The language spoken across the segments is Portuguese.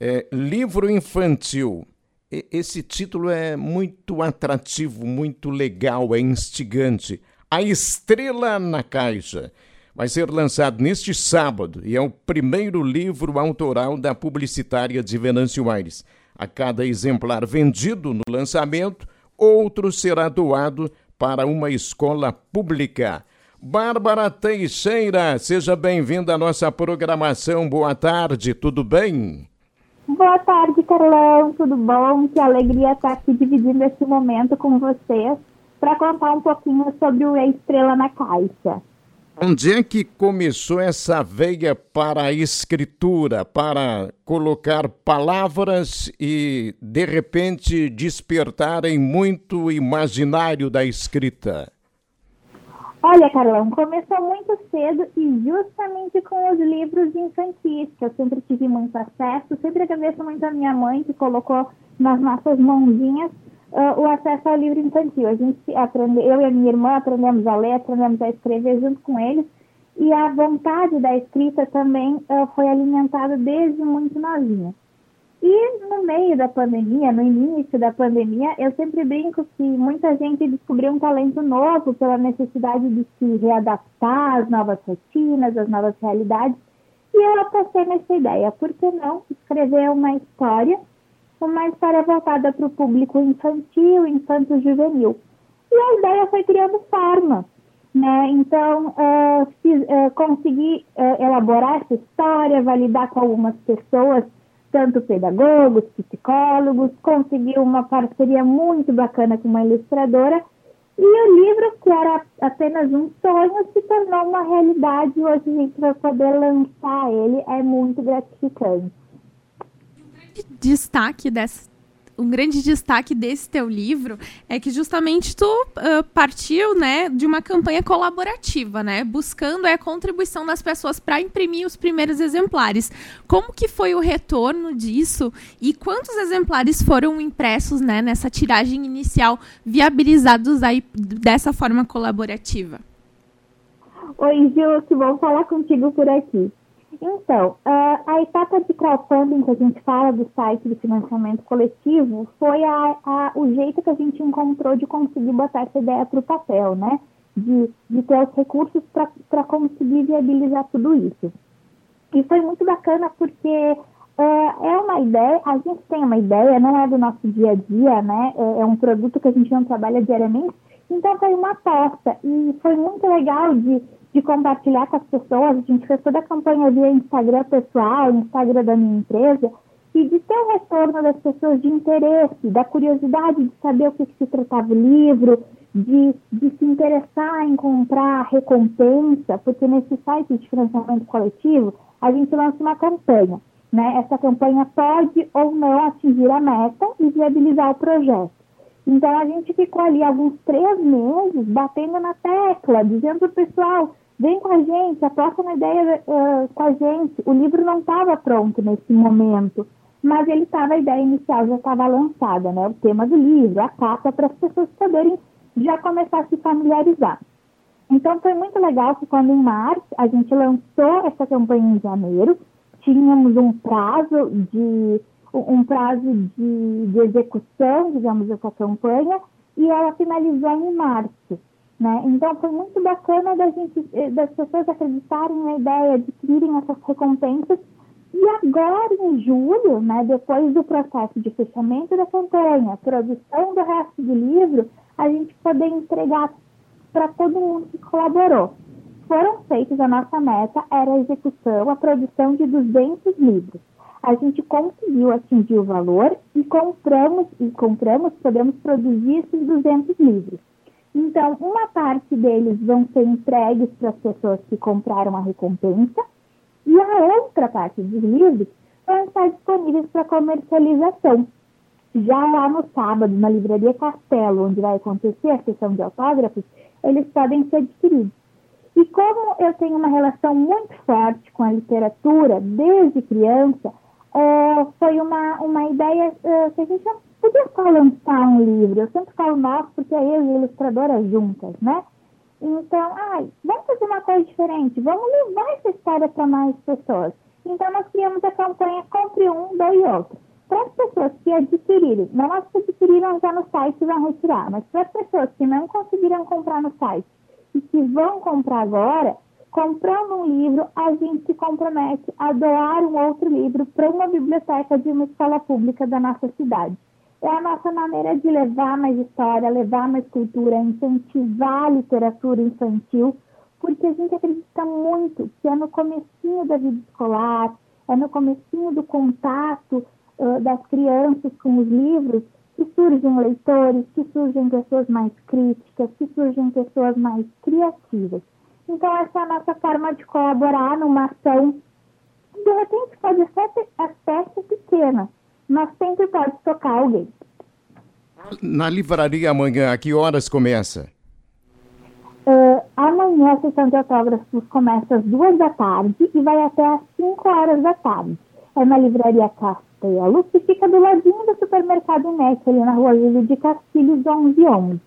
É, livro infantil. Esse título é muito atrativo, muito legal, é instigante. A Estrela na Caixa. Vai ser lançado neste sábado e é o primeiro livro autoral da publicitária de Venâncio Aires. A cada exemplar vendido no lançamento, outro será doado para uma escola pública. Bárbara Teixeira, seja bem-vinda à nossa programação. Boa tarde, tudo bem? Boa tarde, Carlão, tudo bom? Que alegria estar aqui dividindo esse momento com vocês para contar um pouquinho sobre o Estrela na Caixa. Onde é que começou essa veia para a escritura, para colocar palavras e, de repente, despertarem muito imaginário da escrita? Olha, Carlão, começou muito cedo e justamente com os livros infantis, que eu sempre tive muito acesso, sempre agradeço muito a minha mãe que colocou nas nossas mãozinhas uh, o acesso ao livro infantil. A gente aprende, eu e a minha irmã aprendemos a ler, aprendemos a escrever junto com eles, e a vontade da escrita também uh, foi alimentada desde muito novinha. E no meio da pandemia, no início da pandemia, eu sempre brinco que muita gente descobriu um talento novo pela necessidade de se readaptar às novas rotinas, às novas realidades. E eu apostei nessa ideia. Por que não escrever uma história, uma história voltada para o público infantil, infanto-juvenil? E a ideia foi criando forma. Né? Então, uh, fiz, uh, consegui uh, elaborar essa história, validar com algumas pessoas tanto pedagogos, psicólogos, conseguiu uma parceria muito bacana com uma ilustradora e o livro, que era apenas um sonho, se tornou uma realidade. Hoje a gente vai poder lançar ele, é muito gratificante. Destaque dessa, um grande destaque desse teu livro é que justamente tu uh, partiu, né, de uma campanha colaborativa, né, buscando a contribuição das pessoas para imprimir os primeiros exemplares. Como que foi o retorno disso e quantos exemplares foram impressos, né, nessa tiragem inicial viabilizados aí dessa forma colaborativa? Oi, Gil, que bom falar contigo por aqui. Então, uh, a etapa de crowdfunding que a gente fala do site de financiamento coletivo foi a, a, o jeito que a gente encontrou de conseguir botar essa ideia para o papel, né? De, de ter os recursos para conseguir viabilizar tudo isso. E foi muito bacana porque uh, é uma ideia, a gente tem uma ideia, não é do nosso dia a dia, né? É, é um produto que a gente não trabalha diariamente, então foi uma aposta e foi muito legal de de compartilhar com as pessoas. A gente fez toda a campanha via Instagram pessoal, Instagram da minha empresa, e de ter o retorno das pessoas de interesse, da curiosidade de saber o que, que se tratava o livro, de, de se interessar em comprar recompensa, porque nesse site de financiamento coletivo a gente lança uma campanha. Né? Essa campanha pode ou não atingir a meta e viabilizar o projeto. Então a gente ficou ali alguns três meses batendo na tecla, dizendo para o pessoal, vem com a gente, aposta na ideia uh, com a gente. O livro não estava pronto nesse momento, mas ele estava, a ideia inicial já estava lançada, né? O tema do livro, a capa, para as pessoas poderem já começar a se familiarizar. Então foi muito legal que quando em março a gente lançou essa campanha em janeiro, tínhamos um prazo de um prazo de, de execução, digamos, dessa campanha, e ela finalizou em março. Né? Então foi muito bacana da gente, eh, das pessoas acreditarem na ideia, de adquirirem essas recompensas. E agora, em julho, né, depois do processo de fechamento da campanha, produção do resto do livro, a gente poder entregar para todo mundo que colaborou. Foram feitos, a nossa meta era a execução, a produção de 200 livros a gente conseguiu atingir o valor e compramos, e compramos, podemos produzir esses 200 livros. Então, uma parte deles vão ser entregues para as pessoas que compraram a recompensa e a outra parte dos livros vão estar disponíveis para comercialização. Já lá no sábado, na Livraria Castelo, onde vai acontecer a sessão de autógrafos, eles podem ser adquiridos. E como eu tenho uma relação muito forte com a literatura desde criança, é, foi uma, uma ideia é, que a gente podia só lançar um livro. Eu sempre falo nosso porque é eu e a ilustradora juntas, né? Então, ai, vamos fazer uma coisa diferente, vamos levar essa história para mais pessoas. Então, nós criamos a campanha Compre Um, Doe Outro. Para as pessoas que adquirirem, não as que adquiriram já no site vão retirar, mas para as pessoas que não conseguiram comprar no site e que vão comprar agora, comprando um livro, a gente se compromete a doar um outro livro para uma biblioteca de uma escola pública da nossa cidade. É a nossa maneira de levar mais história, levar mais cultura, incentivar a literatura infantil, porque a gente acredita muito que é no comecinho da vida escolar, é no comecinho do contato uh, das crianças com os livros que surgem leitores, que surgem pessoas mais críticas, que surgem pessoas mais criativas. Então, essa é a nossa forma de colaborar numa ação. De repente, pode ser aspecto pequena, mas sempre pode tocar alguém. Na livraria amanhã, a que horas começa? Uh, amanhã a sessão de autógrafos começa às duas da tarde e vai até às 5 horas da tarde. É na livraria Castelo, que fica do ladinho do supermercado NET, ali na rua Júlio de Castilhos, 1111.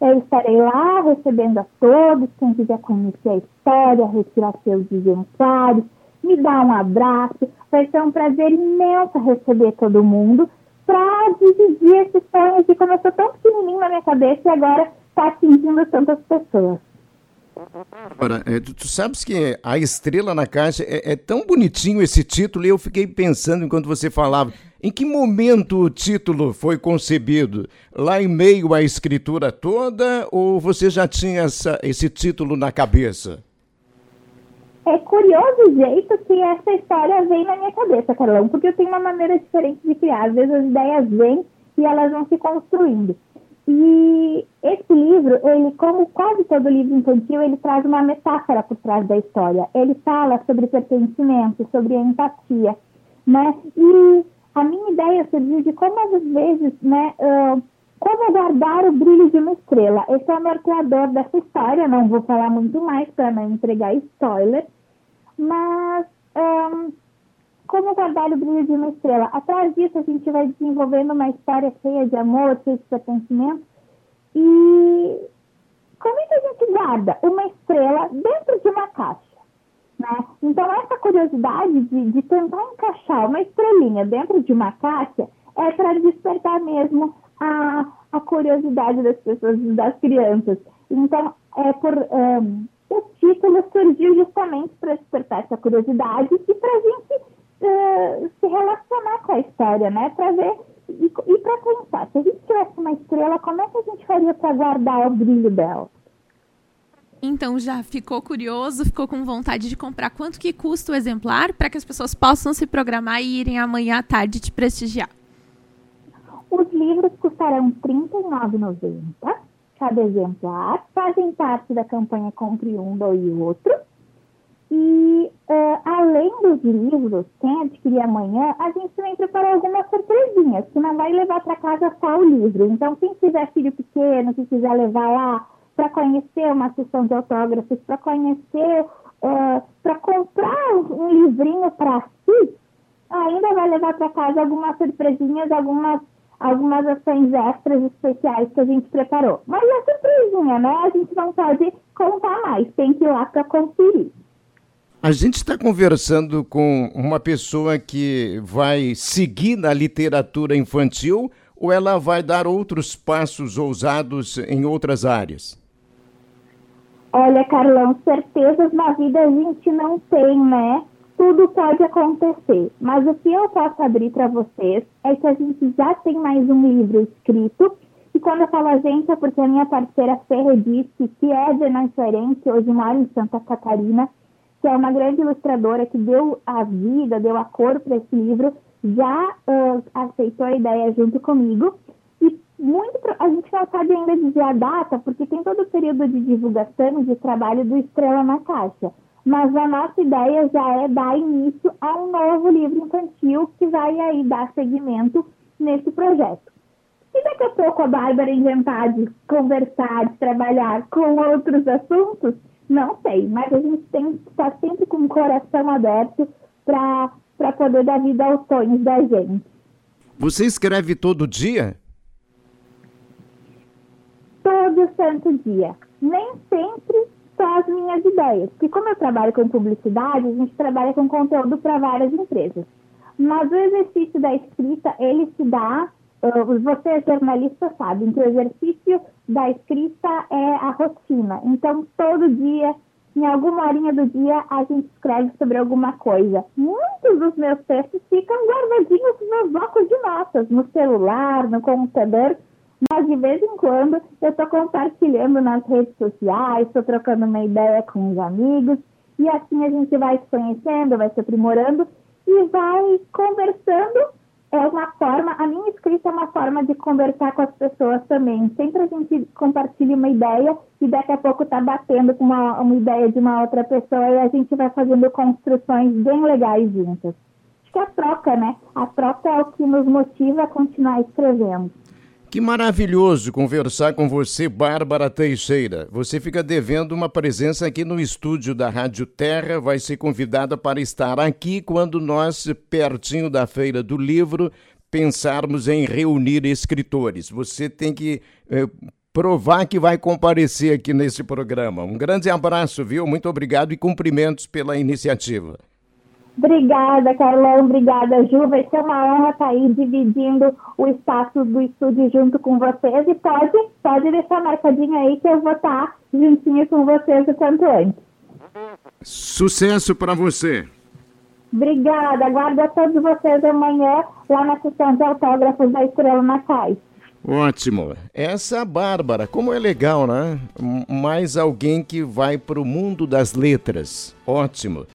Eu estarei lá recebendo a todos, quem quiser conhecer a história, retirar seus exemplares, me dar um abraço. Vai ser um prazer imenso receber todo mundo para dividir esses sonhos que começou tão pequenininho na minha cabeça e agora está atingindo tantas pessoas. Agora, é, tu, tu, sabes que a estrela na caixa é, é, tão bonitinho esse título e eu fiquei pensando enquanto você falava. Em que momento o título foi concebido? Lá em meio à escritura toda ou você já tinha essa, esse título na cabeça? É curioso o jeito que essa história vem na minha cabeça, Carlão, porque eu tenho uma maneira diferente de criar. Às vezes as ideias vêm e elas vão se construindo. E esse livro, ele, como quase todo livro infantil, ele traz uma metáfora por trás da história. Ele fala sobre pertencimento, sobre empatia, né? E a minha ideia surgiu de como às vezes, né, uh, como guardar o brilho de uma estrela. Esse é o norteador dessa história, não vou falar muito mais para não entregar spoiler, mas um, como guardar o brilho de uma estrela? Atrás disso, a gente vai desenvolvendo uma história cheia de amor, cheia de pertencimento. E como é que a gente guarda uma estrela dentro de uma caixa? Né? Então, essa curiosidade de, de tentar encaixar uma estrelinha dentro de uma caixa é para despertar mesmo a, a curiosidade das pessoas, das crianças. Então, é por, um, o título surgiu justamente para despertar essa curiosidade e para a gente uh, se relacionar com a história, né? Para ver e, e para pensar, se a gente tivesse uma estrela, como é que a gente faria para guardar o brilho dela? Então já ficou curioso, ficou com vontade de comprar. Quanto que custa o exemplar para que as pessoas possam se programar e irem amanhã à tarde te prestigiar? Custarão R$ 39,90 cada exemplar, fazem parte da campanha Compre um, doe outro. E uh, além dos livros, quem adquirir amanhã, a gente também preparou algumas surpresinhas, que não vai levar para casa só o livro. Então, quem tiver filho pequeno, que quiser levar lá para conhecer uma sessão de autógrafos, para conhecer, uh, para comprar um livrinho para si, ainda vai levar para casa algumas surpresinhas, algumas algumas ações extras especiais que a gente preparou. Mas é surpresinha, né? A gente não pode contar mais, tem que ir lá para conferir. A gente está conversando com uma pessoa que vai seguir na literatura infantil ou ela vai dar outros passos ousados em outras áreas? Olha, Carlão, certezas na vida a gente não tem, né? Tudo pode acontecer. Mas o que eu posso abrir para vocês é que a gente já tem mais um livro escrito. E quando eu falo a gente, é porque a minha parceira Ferre disse que é de hoje mora em Santa Catarina, que é uma grande ilustradora que deu a vida, deu a cor para esse livro, já uh, aceitou a ideia junto comigo. E muito a gente não sabe ainda dizer a data, porque tem todo o período de divulgação e de trabalho do Estrela na Caixa mas a nossa ideia já é dar início a um novo livro infantil que vai aí dar seguimento nesse projeto. Se daqui a pouco a Bárbara inventar de conversar, de trabalhar com outros assuntos, não sei, mas a gente tem que estar sempre com o coração aberto para poder dar vida aos sonhos da gente. Você escreve todo dia? Todo santo dia. Nem sempre as minhas ideias. Porque como eu trabalho com publicidade, a gente trabalha com conteúdo para várias empresas. Mas o exercício da escrita, ele se dá, uh, você jornalista sabem que o exercício da escrita é a rotina. Então, todo dia, em alguma horinha do dia, a gente escreve sobre alguma coisa. Muitos dos meus textos ficam guardadinhos nos blocos de notas, no celular, no computador, mas de vez em quando eu estou compartilhando nas redes sociais, estou trocando uma ideia com os amigos, e assim a gente vai se conhecendo, vai se aprimorando e vai conversando. É uma forma, a minha escrita é uma forma de conversar com as pessoas também. Sempre a gente compartilha uma ideia e daqui a pouco está batendo com uma, uma ideia de uma outra pessoa e a gente vai fazendo construções bem legais juntas. Acho que é a troca, né? A troca é o que nos motiva a continuar escrevendo. Que maravilhoso conversar com você, Bárbara Teixeira. Você fica devendo uma presença aqui no estúdio da Rádio Terra. Vai ser convidada para estar aqui quando nós, pertinho da Feira do Livro, pensarmos em reunir escritores. Você tem que eh, provar que vai comparecer aqui nesse programa. Um grande abraço, viu? Muito obrigado e cumprimentos pela iniciativa. Obrigada, Carlão. Obrigada, Ju. Vai ser uma honra estar aí dividindo o espaço do estúdio junto com vocês. E pode, pode deixar marcadinho aí que eu vou estar juntinho com vocês o quanto antes. Sucesso para você. Obrigada. Aguardo a todos vocês amanhã lá na sessão de autógrafos da Estrela na Caixa. Ótimo. Essa Bárbara, como é legal, né? Mais alguém que vai para o mundo das letras. Ótimo.